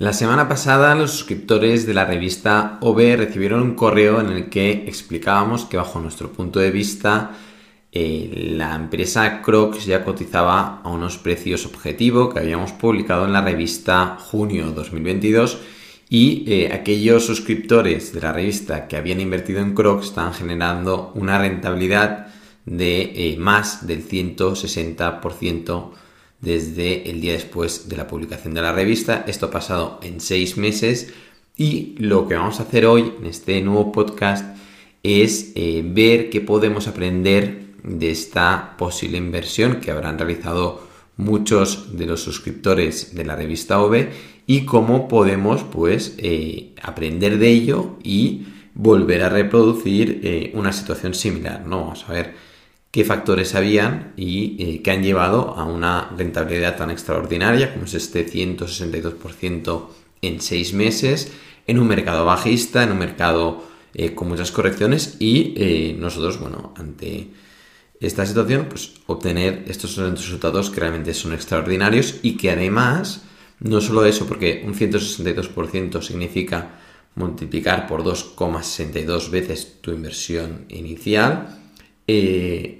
La semana pasada los suscriptores de la revista OB recibieron un correo en el que explicábamos que bajo nuestro punto de vista eh, la empresa Crocs ya cotizaba a unos precios objetivo que habíamos publicado en la revista junio 2022 y eh, aquellos suscriptores de la revista que habían invertido en Crocs estaban generando una rentabilidad de eh, más del 160% desde el día después de la publicación de la revista. Esto ha pasado en seis meses y lo que vamos a hacer hoy en este nuevo podcast es eh, ver qué podemos aprender de esta posible inversión que habrán realizado muchos de los suscriptores de la revista OV y cómo podemos pues eh, aprender de ello y volver a reproducir eh, una situación similar. ¿no? Vamos a ver qué factores habían y eh, que han llevado a una rentabilidad tan extraordinaria como es este 162% en seis meses, en un mercado bajista, en un mercado eh, con muchas correcciones y eh, nosotros, bueno, ante esta situación, pues obtener estos resultados que realmente son extraordinarios y que además, no solo eso, porque un 162% significa multiplicar por 2,62 veces tu inversión inicial, eh,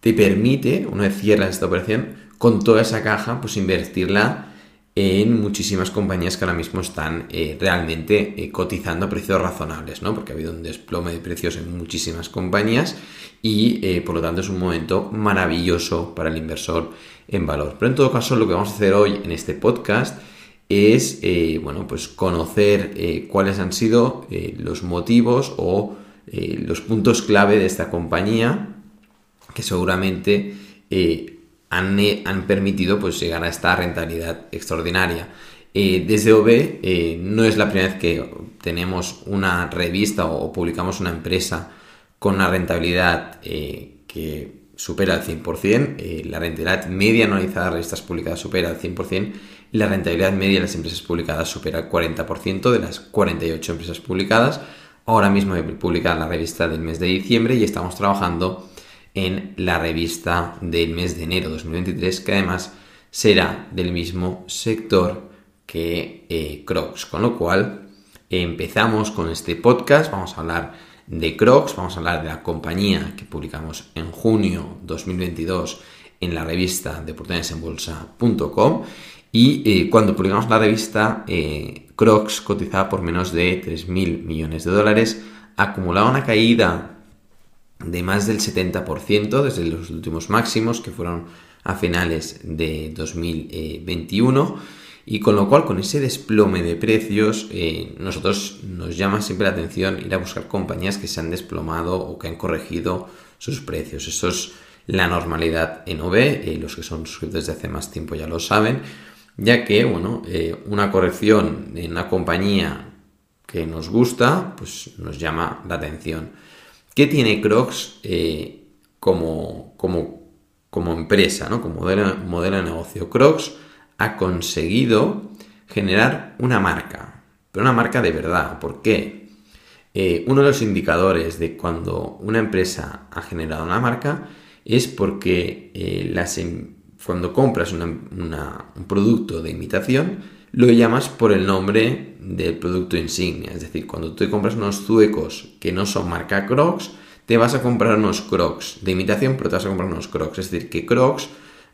te permite, una vez cierras esta operación, con toda esa caja, pues invertirla en muchísimas compañías que ahora mismo están eh, realmente eh, cotizando a precios razonables, ¿no? Porque ha habido un desplome de precios en muchísimas compañías y por lo tanto es un momento maravilloso para el inversor en valor. Pero en todo caso, lo que vamos a hacer hoy en este podcast es, bueno, pues conocer cuáles han sido los motivos o eh, los puntos clave de esta compañía seguramente eh, eh, han, permitido pues, llegar a esta rentabilidad extraordinaria. desde OB no es la primera vez que tenemos una revista o, publicamos una empresa con una rentabilidad que supera el 100%, la rentabilidad media anualizada de revistas publicadas supera el 100% y la rentabilidad media de las empresas publicadas supera el 40% de las 48 empresas publicadas. Ahora mismo he publicado la revista del mes de diciembre y estamos trabajando en la revista del mes de enero 2023, que además será del mismo sector que eh, Crocs. Con lo cual, empezamos con este podcast. Vamos a hablar de Crocs, vamos a hablar de la compañía que publicamos en junio 2022 en la revista de oportunidadesenbolsa.com y eh, cuando publicamos la revista, eh, Crocs cotizaba por menos de 3.000 millones de dólares, acumulaba una caída de más del 70% desde los últimos máximos que fueron a finales de 2021 y con lo cual con ese desplome de precios eh, nosotros nos llama siempre la atención ir a buscar compañías que se han desplomado o que han corregido sus precios. Eso es la normalidad en OB, los que son suscritos desde hace más tiempo ya lo saben ya que, bueno, eh, una corrección en una compañía que nos gusta, pues nos llama la atención. ¿Qué tiene Crocs eh, como, como, empresa, ¿no? como modelo, de negocio? Crocs ha conseguido generar una marca, pero una marca de verdad. ¿Por qué? Eh, uno de los indicadores de cuando una empresa ha generado una marca es porque las, em, cuando compras un producto de imitación, lo llamas por el nombre del producto insignia. Es decir, cuando tú compras unos zuecos que no son marca Crocs, te vas a comprar unos Crocs de imitación, pero te vas a comprar unos Crocs. Es decir, que Crocs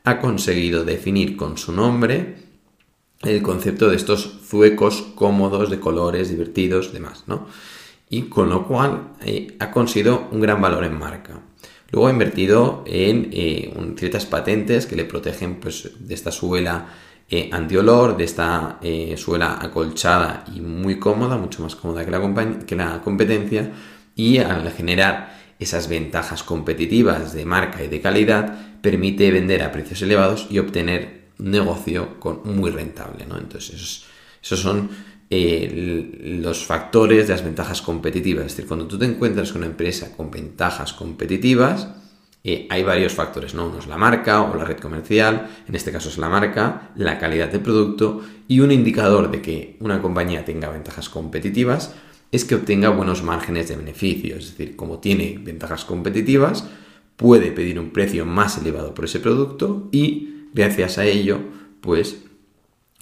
ha conseguido definir con su nombre el concepto de estos zuecos cómodos, de colores, divertidos, demás, ¿no? Y con lo cual eh, ha conseguido un gran valor en marca. Luego ha invertido en eh, ciertas patentes que le protegen pues, de esta suela eh, antiolor, de esta eh, suela acolchada y muy cómoda, mucho más cómoda que la, competencia, y al generar esas ventajas competitivas de marca y de calidad, permite vender a precios elevados y obtener negocio con, muy rentable. ¿no? Entonces, esos, esos son eh, los factores de las ventajas competitivas. Es decir, cuando tú te encuentras con una empresa con ventajas competitivas, eh, hay varios factores, ¿no? Uno es la marca o la red comercial, en este caso es la marca, la calidad del producto y un indicador de que una compañía tenga ventajas competitivas es que obtenga buenos márgenes de beneficio. Es decir, como tiene ventajas competitivas, puede pedir un precio más elevado por ese producto y gracias a ello, pues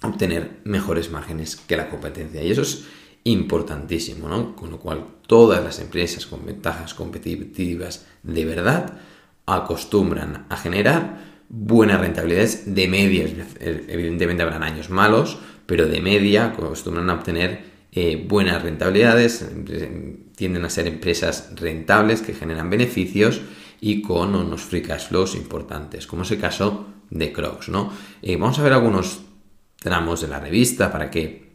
obtener mejores márgenes que la competencia. Y eso es importantísimo, ¿no? Con lo cual todas las empresas con ventajas competitivas de verdad acostumbran a generar buenas rentabilidades de media. Evidentemente habrán años malos, pero de media acostumbran a obtener eh, buenas rentabilidades, tienden a ser empresas rentables que generan beneficios y con unos free cash flows importantes, como es el caso de Crocs, ¿no? Eh, vamos a ver algunos tramos de la revista para que,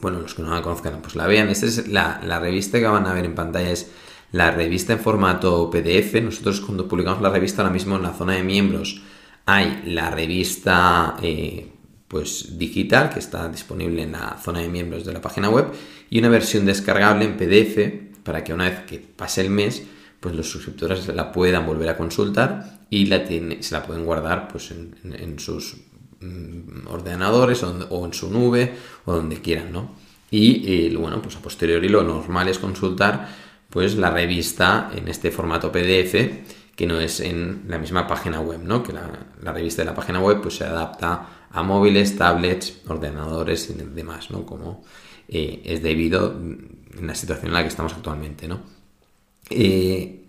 bueno, los que no la conozcan, pues la vean. Esta es la, revista que van a ver en pantalla, es la revista en formato PDF. Nosotros cuando publicamos la revista ahora mismo en la zona de miembros hay la revista eh, pues digital que está disponible en la zona de miembros de la página web y una versión descargable en PDF para que una vez que pase el mes pues los suscriptores la puedan volver a consultar y la se la pueden guardar pues en, sus mm, ordenadores o, en su nube o donde quieran, ¿no? Y eh, bueno, pues a posteriori lo normal es consultar pues la revista en este formato PDF que no es en la misma página web, ¿no? Que la, revista de la página web pues se adapta a móviles, tablets, ordenadores y demás, ¿no? Como eh, es debido en la situación en la que estamos actualmente, ¿no? Eh,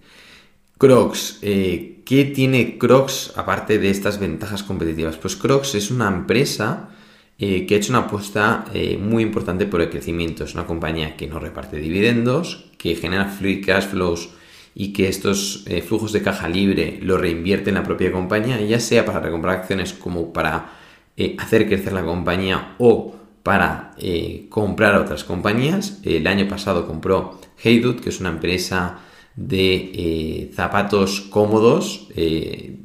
Crocs, eh, ¿qué tiene Crocs aparte de estas ventajas competitivas? Pues Crocs es una empresa eh, que ha hecho una apuesta muy importante por el crecimiento. Es una compañía que no reparte dividendos, que genera free cash flows y que estos flujos de caja libre lo reinvierte en la propia compañía, ya sea para recomprar acciones como para hacer crecer la compañía o para comprar otras compañías. El año pasado compró Heydut, que es una empresa de eh, zapatos cómodos eh,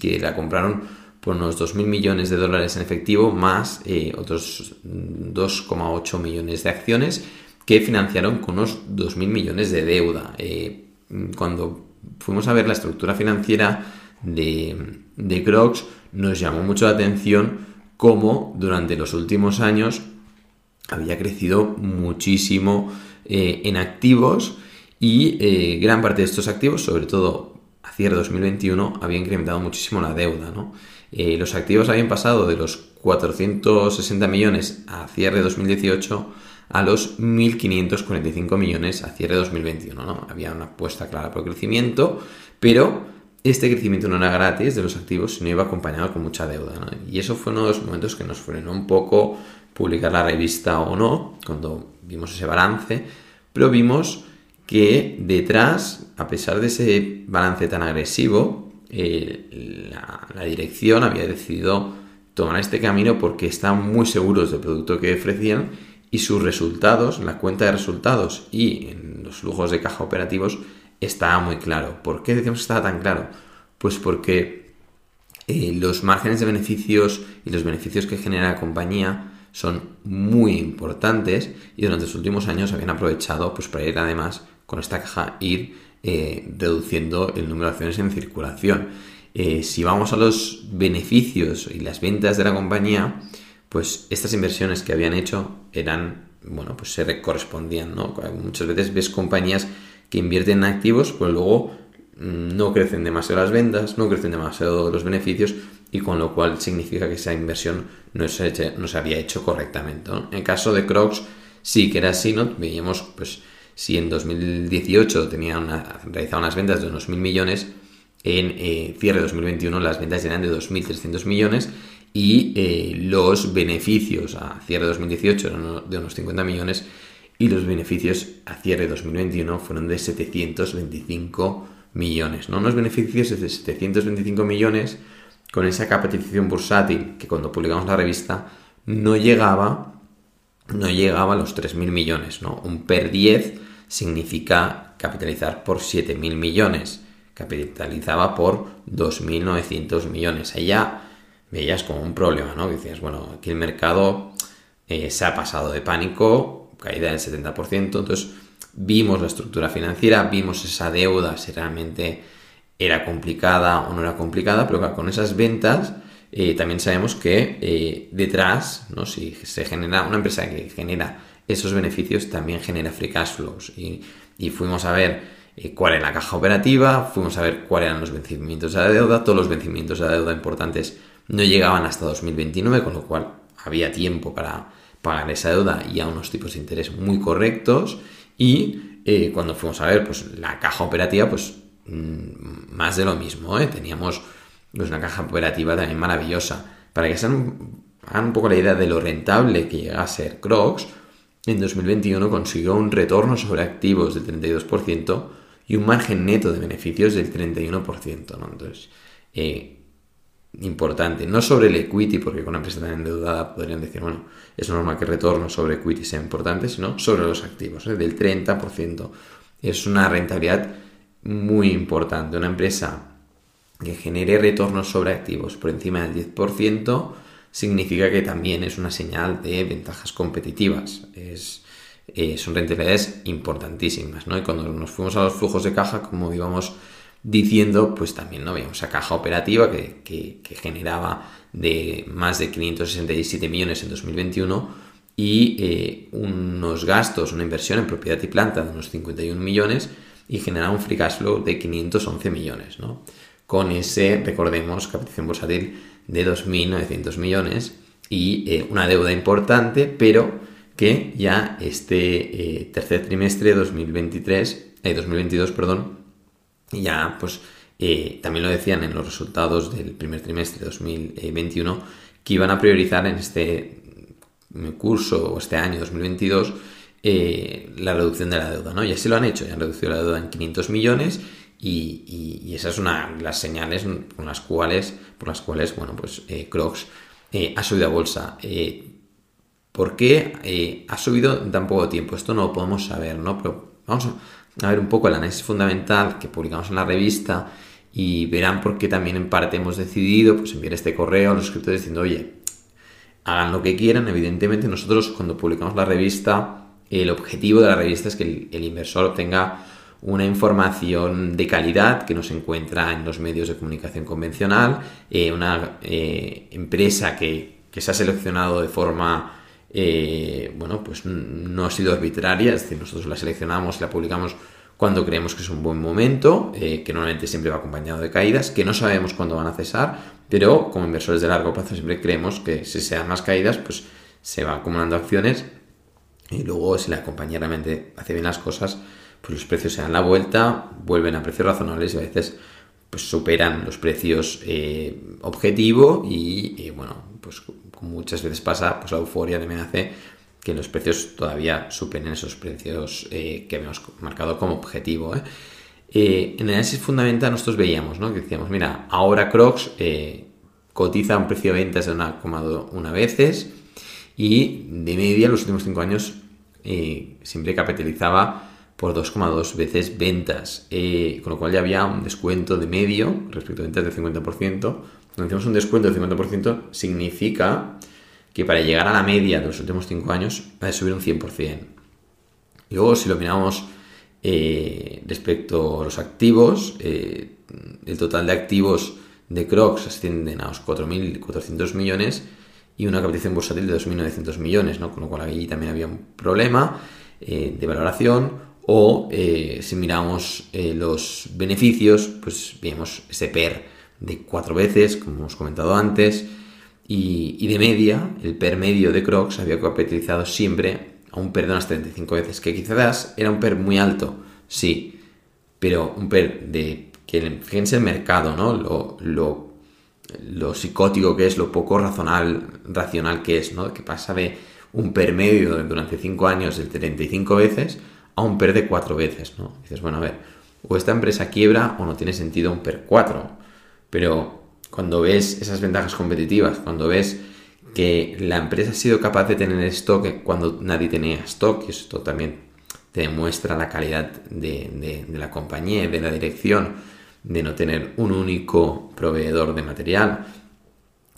que la compraron por unos 2.000 millones de dólares en efectivo más eh, otros 2,8 millones de acciones que financiaron con unos 2.000 millones de deuda. cuando fuimos a ver la estructura financiera de, de Crocs nos llamó mucho la atención cómo durante los últimos años había crecido muchísimo en activos y eh, gran parte de estos activos, sobre todo a cierre 2021, había incrementado muchísimo la deuda. ¿no? Eh, los activos habían pasado de los 460 millones a cierre 2018 a los 1.545 millones a cierre 2021. ¿no? Había una apuesta clara por crecimiento, pero este crecimiento no era gratis de los activos, sino iba acompañado con mucha deuda. Y eso fue uno de los momentos que nos frenó un poco publicar la revista o no, cuando vimos ese balance, pero vimos que detrás, a pesar de ese balance tan agresivo, eh, la, dirección había decidido tomar este camino porque estaban muy seguros del producto que ofrecían y sus resultados, la cuenta de resultados y en los flujos de caja operativos estaba muy claro. ¿Por qué decimos que estaba tan claro? Pues porque eh, los márgenes de beneficios y los beneficios que genera la compañía son muy importantes y durante los últimos años habían aprovechado pues, para ir además con esta caja ir eh, reduciendo el número de acciones en circulación. Eh, si vamos a los beneficios y las ventas de la compañía, pues estas inversiones que habían hecho eran, bueno, pues se correspondían, ¿no? Muchas veces ves compañías que invierten en activos, pues luego mm, no crecen demasiado las ventas, no crecen demasiado los beneficios y con lo cual significa que esa inversión no se, había hecho correctamente. En caso de Crocs sí que era así, ¿no? Veíamos pues si en 2018 tenía una, realizaba unas ventas de unos 1.000 millones, en eh, cierre de 2021 las ventas eran de 2.300 millones y eh, los beneficios a cierre de 2018 eran de unos 50 millones y los beneficios a cierre de 2021 fueron de 725 millones. ¿no? Unos beneficios de 725 millones con esa capitalización bursátil que cuando publicamos la revista no llegaba no llegaba a los 3.000 millones, ¿no? Un PER 10 significa capitalizar por 7.000 millones. Capitalizaba por 2.900 millones. Ahí ya veías como un problema, ¿no? Decías, bueno, aquí el mercado eh, se ha pasado de pánico, caída del 70%, entonces vimos la estructura financiera, vimos esa deuda, si realmente era complicada o no era complicada, pero con esas ventas eh, también sabemos que eh, detrás, ¿no? si se genera una empresa que genera esos beneficios también genera free cash flows. Y, fuimos a ver eh, cuál era la caja operativa, fuimos a ver cuáles eran los vencimientos de deuda, todos los vencimientos de deuda importantes no llegaban hasta 2029, con lo cual había tiempo para pagar esa deuda y a unos tipos de interés muy correctos y eh, cuando fuimos a ver pues la caja operativa pues mm, más de lo mismo, ¿eh? teníamos pues, una caja operativa también maravillosa. Para que se hagan un poco la idea de lo rentable que llega a ser Crocs, en 2021 consiguió un retorno sobre activos del 32% y un margen neto de beneficios del 31%. ¿no? Entonces, eh, importante, no sobre el equity, porque con una empresa tan endeudada podrían decir, bueno, es normal que el retorno sobre equity sea importante, sino sobre los activos, ¿eh? del 30%. Es una rentabilidad muy importante. Una empresa que genere retornos sobre activos por encima del 10% significa que también es una señal de ventajas competitivas. Es, eh, son rentabilidades importantísimas, ¿no? Y cuando nos fuimos a los flujos de caja, como íbamos diciendo, pues también no veíamos esa caja operativa que, generaba de más de 567 millones en 2021 y eh, unos gastos, una inversión en propiedad y planta de unos 51 millones y generaba un free cash flow de 511 millones, ¿no? Con ese, recordemos, captación bursátil de 2.900 millones y eh, una deuda importante, pero que ya este eh, tercer trimestre de 2023, 2022, perdón, ya pues eh, también lo decían en los resultados del primer trimestre de 2021 que iban a priorizar en este curso o este año 2022 eh, la reducción de la deuda, ¿no? Y así lo han hecho, ya han reducido la deuda en 500 millones y, y, esa es una las señales con las cuales, por las cuales, bueno, pues eh, Crocs ha subido a bolsa. ¿Por qué ha subido en tan poco tiempo? Esto no lo podemos saber, ¿no? Pero vamos a, ver un poco el análisis fundamental que publicamos en la revista y verán por qué también en parte hemos decidido pues, enviar este correo a los suscriptores diciendo, oye, hagan lo que quieran, evidentemente nosotros cuando publicamos la revista, el objetivo de la revista es que el, inversor obtenga una información de calidad que no se encuentra en los medios de comunicación convencional, eh, una eh, empresa que, que se ha seleccionado de forma eh, bueno, pues no ha sido arbitraria, es decir, nosotros la seleccionamos y la publicamos cuando creemos que es un buen momento, que normalmente siempre va acompañado de caídas, que no sabemos cuándo van a cesar, pero como inversores de largo plazo siempre creemos que si se dan más caídas, pues se van acumulando acciones y luego si la compañía realmente hace bien las cosas, pues los precios se dan la vuelta, vuelven a precios razonables y a veces pues superan los precios eh, objetivo y, bueno, pues como muchas veces pasa, pues la euforia también hace que los precios todavía superen esos precios eh, que habíamos marcado como objetivo. ¿eh? En el análisis fundamental nosotros veíamos, ¿no? Que decíamos, mira, ahora Crocs cotiza un precio de ventas de 1,1 veces y de media los últimos 5 años siempre capitalizaba por 2,2 veces ventas, con lo cual ya había un descuento de medio respecto a ventas del 50%, cuando decimos un descuento del 50%, significa que para llegar a la media de los últimos 5 años va a subir un 100%. Y luego, si lo miramos eh, respecto a los activos, eh, el total de activos de Crocs ascienden a los 4.400 millones y una capitalización bursátil de 2.900 millones, ¿no? con lo cual allí también había un problema eh, de valoración. O si miramos los beneficios, pues vemos ese PER de cuatro veces, como hemos comentado antes, y, de media, el PER medio de Crocs había capitalizado siempre a un PER de unas 35 veces, que quizás era un PER muy alto, sí, pero un PER de, que fíjense el mercado, ¿no? Lo, lo, psicótico que es, lo poco racional, racional que es, ¿no? Que pasa de un PER medio durante 5 años de 35 veces a un PER de 4 veces, ¿no? dices, bueno, a ver, o esta empresa quiebra o no tiene sentido un PER 4 pero cuando ves esas ventajas competitivas, cuando ves que la empresa ha sido capaz de tener stock cuando nadie tenía stock, y esto también te demuestra la calidad de, la compañía de la dirección, de no tener un único proveedor de material,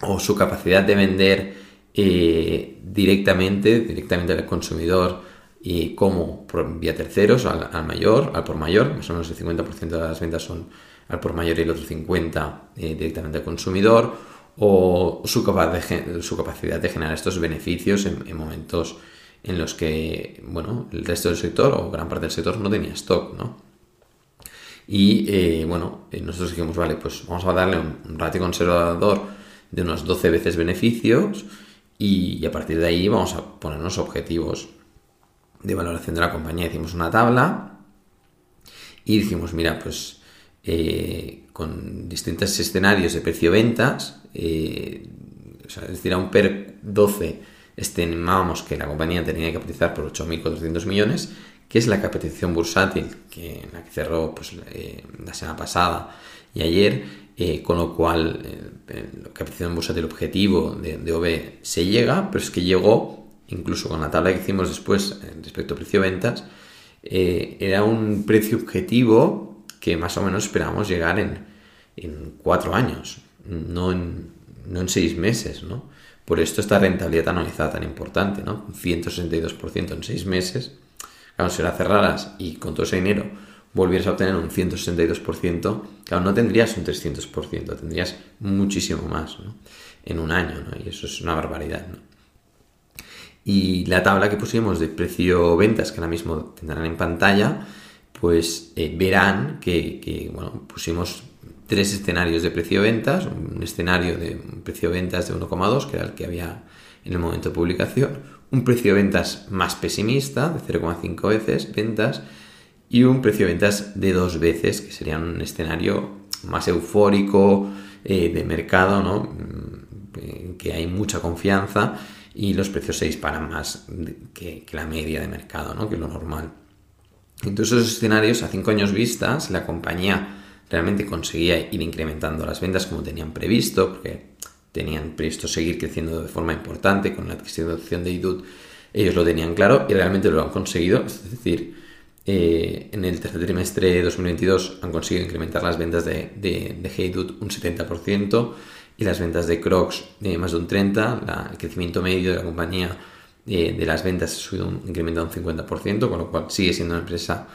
o su capacidad de vender eh, directamente, directamente al consumidor y como vía terceros, al, al, mayor, al por mayor, más o menos el 50% de las ventas son al por mayor y el otro 50 eh, directamente al consumidor, o su, su, capacidad de generar estos beneficios en, momentos en los que bueno, el resto del sector o gran parte del sector no tenía stock, ¿no? Y eh, bueno, eh, nosotros dijimos, vale, pues vamos a darle un, ratio conservador de unos 12 veces beneficios y, a partir de ahí vamos a ponernos objetivos de valoración de la compañía. Hicimos una tabla y dijimos, mira, pues eh, con distintos escenarios de precio-ventas, eh, es decir, a un PER 12 estimábamos que la compañía tenía que cotizar por 8.400 millones, que es la capitalización bursátil que, cerró pues, eh, la semana pasada y ayer, con lo cual la capitalización bursátil objetivo de, de OB se llega, pero es que llegó, incluso con la tabla que hicimos después respecto a precio-ventas, era un precio objetivo que más o menos esperábamos llegar en, en cuatro años, no en, no en seis meses, ¿no? Por esto esta rentabilidad anualizada tan importante, ¿no? Un 162% en seis meses. Claro, si la cerraras y con todo ese dinero volvieras a obtener un 162%, claro, no tendrías un 300%, tendrías muchísimo más, ¿no? En un año, ¿no? Y eso es una barbaridad. Y la tabla que pusimos de precio-ventas, que ahora mismo tendrán en pantalla, pues eh, verán que, pusimos tres escenarios de precio-ventas, un escenario de precio-ventas de 1,2, que era el que había en el momento de publicación, un precio-ventas más pesimista, de 0,5 veces ventas, y un precio-ventas de dos veces, que sería un escenario más eufórico eh, de mercado, ¿no? en que hay mucha confianza y los precios se disparan más que, la media de mercado, ¿no? que lo normal. Entonces esos escenarios a cinco años vistas, la compañía realmente conseguía ir incrementando las ventas como tenían previsto, porque tenían previsto seguir creciendo de forma importante con la adquisición de IDUT, ellos lo tenían claro y realmente lo han conseguido, es decir, eh, en el tercer trimestre de 2022 han conseguido incrementar las ventas de, de, de un 70% y las ventas de Crocs de más de un 30%, el crecimiento medio de la compañía eh, de las ventas ha subido un, incrementado un 50%, con lo cual sigue siendo una empresa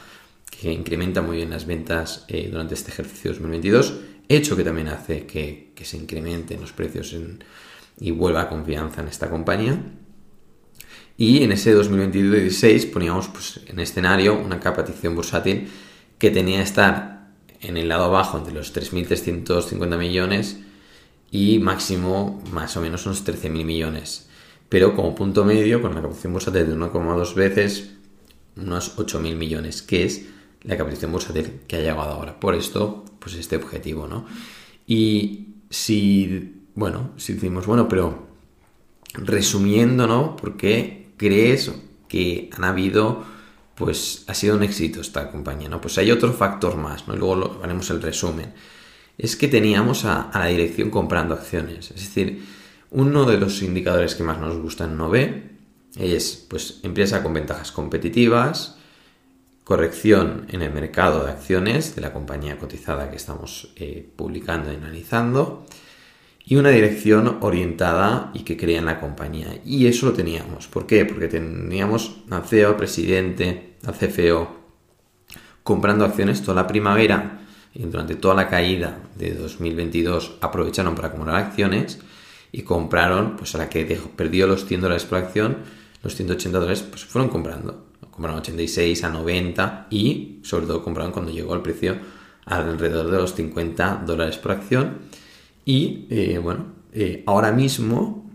que incrementa muy bien las ventas eh, durante este ejercicio 2022, hecho que también hace que, se incrementen los precios y vuelva confianza en esta compañía. Y en ese 2022 poníamos pues, en escenario una capitalización bursátil que tenía que estar en el lado abajo entre los 3.350 millones y máximo más o menos unos 13.000 millones. Pero como punto medio, con la capitalización bursátil de 1,2 veces, unos 8.000 millones, que es la capitalización bursátil que ha llegado ahora. Por esto, pues este objetivo, ¿no? Y si, bueno, si decimos, bueno, pero resumiendo, ¿no? ¿Por qué crees que han habido, pues ha sido un éxito esta compañía, ¿no? Pues hay otro factor más, ¿no? luego lo, haremos el resumen. Es que teníamos a, la dirección comprando acciones. Es decir, uno de los indicadores que más nos gustan en OV es, pues, empresa con ventajas competitivas, corrección en el mercado de acciones de la compañía cotizada que estamos eh, publicando y analizando y una dirección orientada y que crea en la compañía. Y eso lo teníamos. ¿Por qué? Porque teníamos al CEO, presidente, al CFO comprando acciones toda la primavera durante toda la caída de 2022 aprovecharon para acumular acciones y compraron, pues a la que perdió los 100 dólares por acción, los 180 dólares, pues fueron comprando compraron 86 a 90 y sobre todo compraron cuando llegó al precio alrededor de los 50 dólares por acción. Y eh, bueno, eh, ahora mismo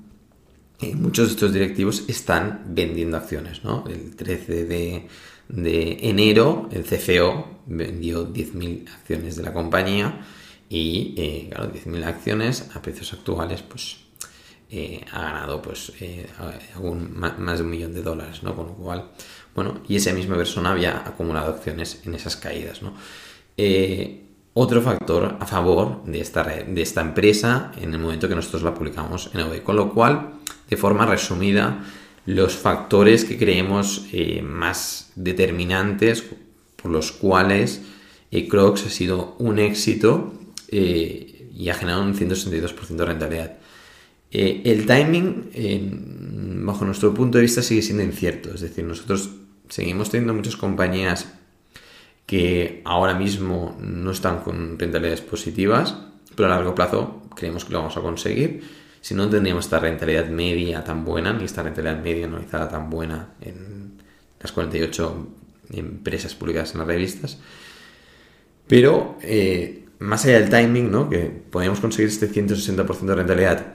eh, muchos de estos directivos están vendiendo acciones. ¿no? El 13 de, de enero el CFO vendió 10.000 acciones de la compañía y claro, 10.000 acciones a precios actuales pues ha ganado pues algún, más de un millón de dólares, ¿no? Con lo cual, bueno, y esa misma persona había acumulado acciones en esas caídas, ¿no? Eh, otro factor a favor de esta, de esta empresa en el momento que nosotros la publicamos en OVE. Con lo cual, de forma resumida, los factores que creemos eh, más determinantes por los cuales eh, Crocs ha sido un éxito y ha generado un 162% de rentabilidad. el timing, bajo nuestro punto de vista, sigue siendo incierto. Es decir, nosotros seguimos teniendo muchas compañías que ahora mismo no están con rentabilidades positivas, pero a largo plazo creemos que lo vamos a conseguir. Si no tendríamos esta rentabilidad media tan buena, ni esta rentabilidad media anualizada tan buena en las 48 empresas publicadas en las revistas. Pero eh, más allá del timing, ¿no? que podríamos conseguir este 160% de rentabilidad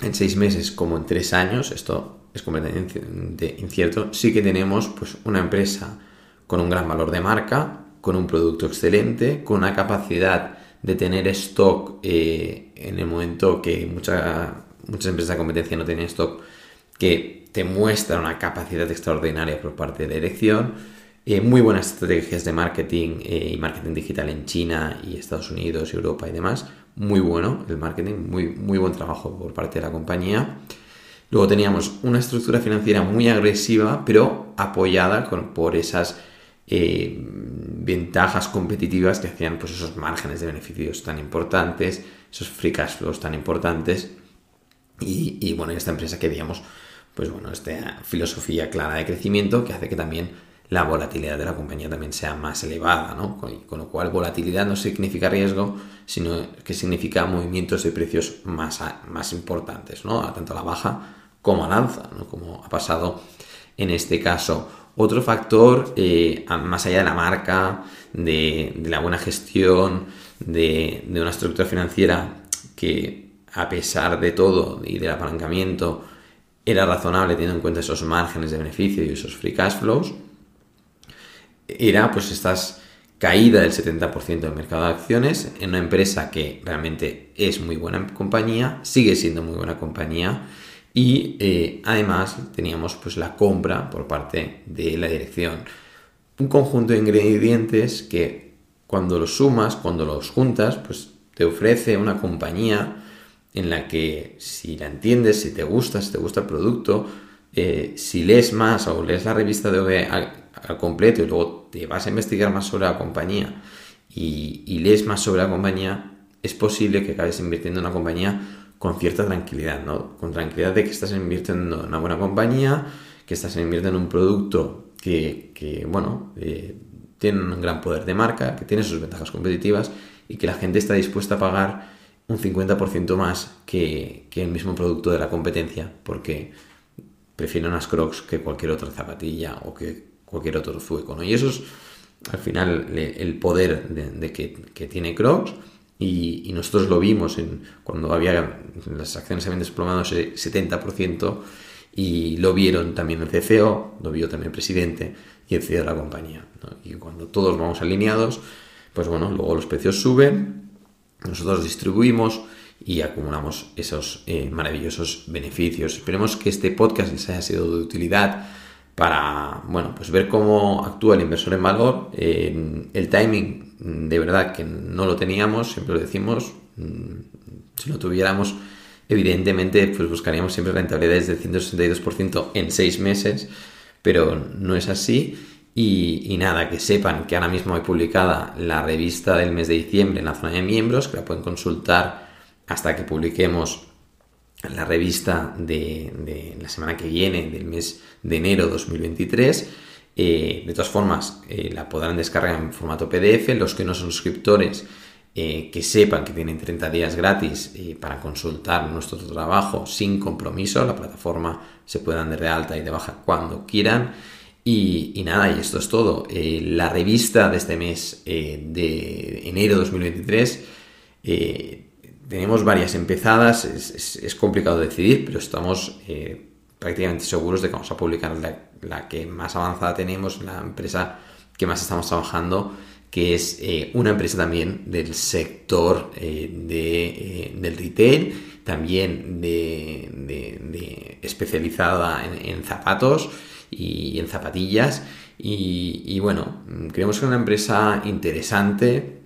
en seis meses como en tres años, esto es completamente incierto, sí que tenemos pues una empresa con un gran valor de marca, con un producto excelente, con una capacidad de tener stock eh, en el momento que muchas empresas de competencia no tienen stock, que te muestra una capacidad extraordinaria por parte de dirección, eh, muy buenas estrategias de marketing eh, y marketing digital en China y Estados Unidos, Europa y demás. Muy bueno el marketing, muy, muy buen trabajo por parte de la compañía. Luego teníamos una estructura financiera muy agresiva, pero apoyada por esas eh, ventajas competitivas que hacían pues, esos márgenes de beneficios tan importantes, esos free cash flows tan importantes. Y, bueno, esta empresa que digamos, pues bueno, esta filosofía clara de crecimiento que hace que también la volatilidad de la compañía también sea más elevada, ¿no? Con, con, lo cual volatilidad no significa riesgo, sino que significa movimientos de precios más, más importantes, ¿no? Tanto a la baja como al alza, ¿no? Como ha pasado en este caso. Otro factor, eh, más allá de la marca, de, la buena gestión, de, una estructura financiera que a pesar de todo y del apalancamiento era razonable teniendo en cuenta esos márgenes de beneficio y esos free cash flows, era pues estas caída del 70% del mercado de acciones en una empresa que realmente es muy buena compañía, sigue siendo muy buena compañía y eh, además teníamos pues la compra por parte de la dirección. Un conjunto de ingredientes que cuando los sumas, cuando los juntas, pues te ofrece una compañía en la que si la entiendes, si te gusta, si te gusta el producto, eh, si lees más o lees la revista de OVE al, completo y luego te vas a investigar más sobre la compañía y, y lees más sobre la compañía, es posible que acabes invirtiendo en una compañía con cierta tranquilidad, ¿no? Con tranquilidad de que estás invirtiendo en una buena compañía, que estás invirtiendo en un producto que, bueno, eh, tiene un gran poder de marca, que tiene sus ventajas competitivas y que la gente está dispuesta a pagar un 50% más que, el mismo producto de la competencia, porque prefieren unas crocs que cualquier otra zapatilla o que cualquier otro zueco. Y eso es al final el poder de, que, que tiene crocs y, nosotros lo vimos en, cuando había las acciones habían desplomado ese 70% y lo vieron también el CCO, lo vio también el presidente y el CEO de la compañía. Y cuando todos vamos alineados, pues bueno, luego los precios suben, nosotros distribuimos y acumulamos esos eh, maravillosos beneficios. Esperemos que este podcast les haya sido de utilidad para, bueno, pues ver cómo actúa el inversor en valor. el timing, de verdad que no lo teníamos, siempre lo decimos. Mm, si lo tuviéramos, evidentemente, pues buscaríamos siempre rentabilidades del 162% en seis meses, pero no es así. Y, nada, que sepan que ahora mismo hay publicada la revista del mes de diciembre en la zona de miembros, que la pueden consultar hasta que publiquemos la revista de, la semana que viene, del mes de enero 2023. Eh, de todas formas, eh, la podrán descargar en formato PDF. Los que no son suscriptores, eh, que sepan que tienen 30 días gratis para consultar nuestro trabajo sin compromiso. La plataforma se puede dar de alta y de baja cuando quieran. Y, nada, y esto es todo. la revista de este mes de enero 2023 tenemos varias empezadas, es, complicado decidir, pero estamos prácticamente seguros de que vamos a publicar la, que más avanzada tenemos, la empresa que más estamos trabajando, que es eh, una empresa también del sector eh, de, del retail, también de, especializada en, zapatos y en zapatillas. Y, y bueno, creemos que es una empresa interesante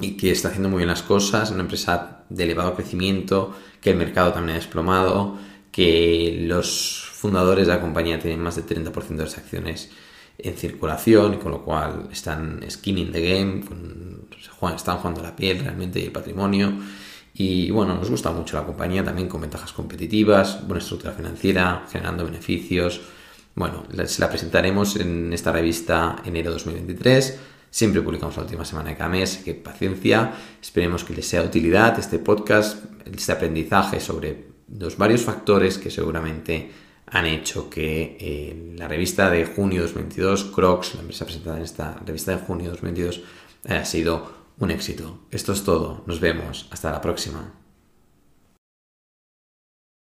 y que está haciendo muy bien las cosas, una empresa de elevado crecimiento, que el mercado también ha desplomado, que los fundadores de la compañía tienen más del 30% de las acciones en circulación con lo cual están skinning the game, están jugando la piel realmente y el patrimonio. Y bueno, nos gusta mucho la compañía también con ventajas competitivas, buena estructura financiera, generando beneficios. Bueno, se la presentaremos en esta revista enero 2023 Siempre publicamos la última semana de cada mes, que paciencia, esperemos que les sea de utilidad este podcast, este aprendizaje sobre los varios factores que seguramente han hecho que eh, la revista de junio 2022, Crocs, la empresa presentada en esta revista de junio 2022, haya sido un éxito. Esto es todo, nos vemos, hasta la próxima.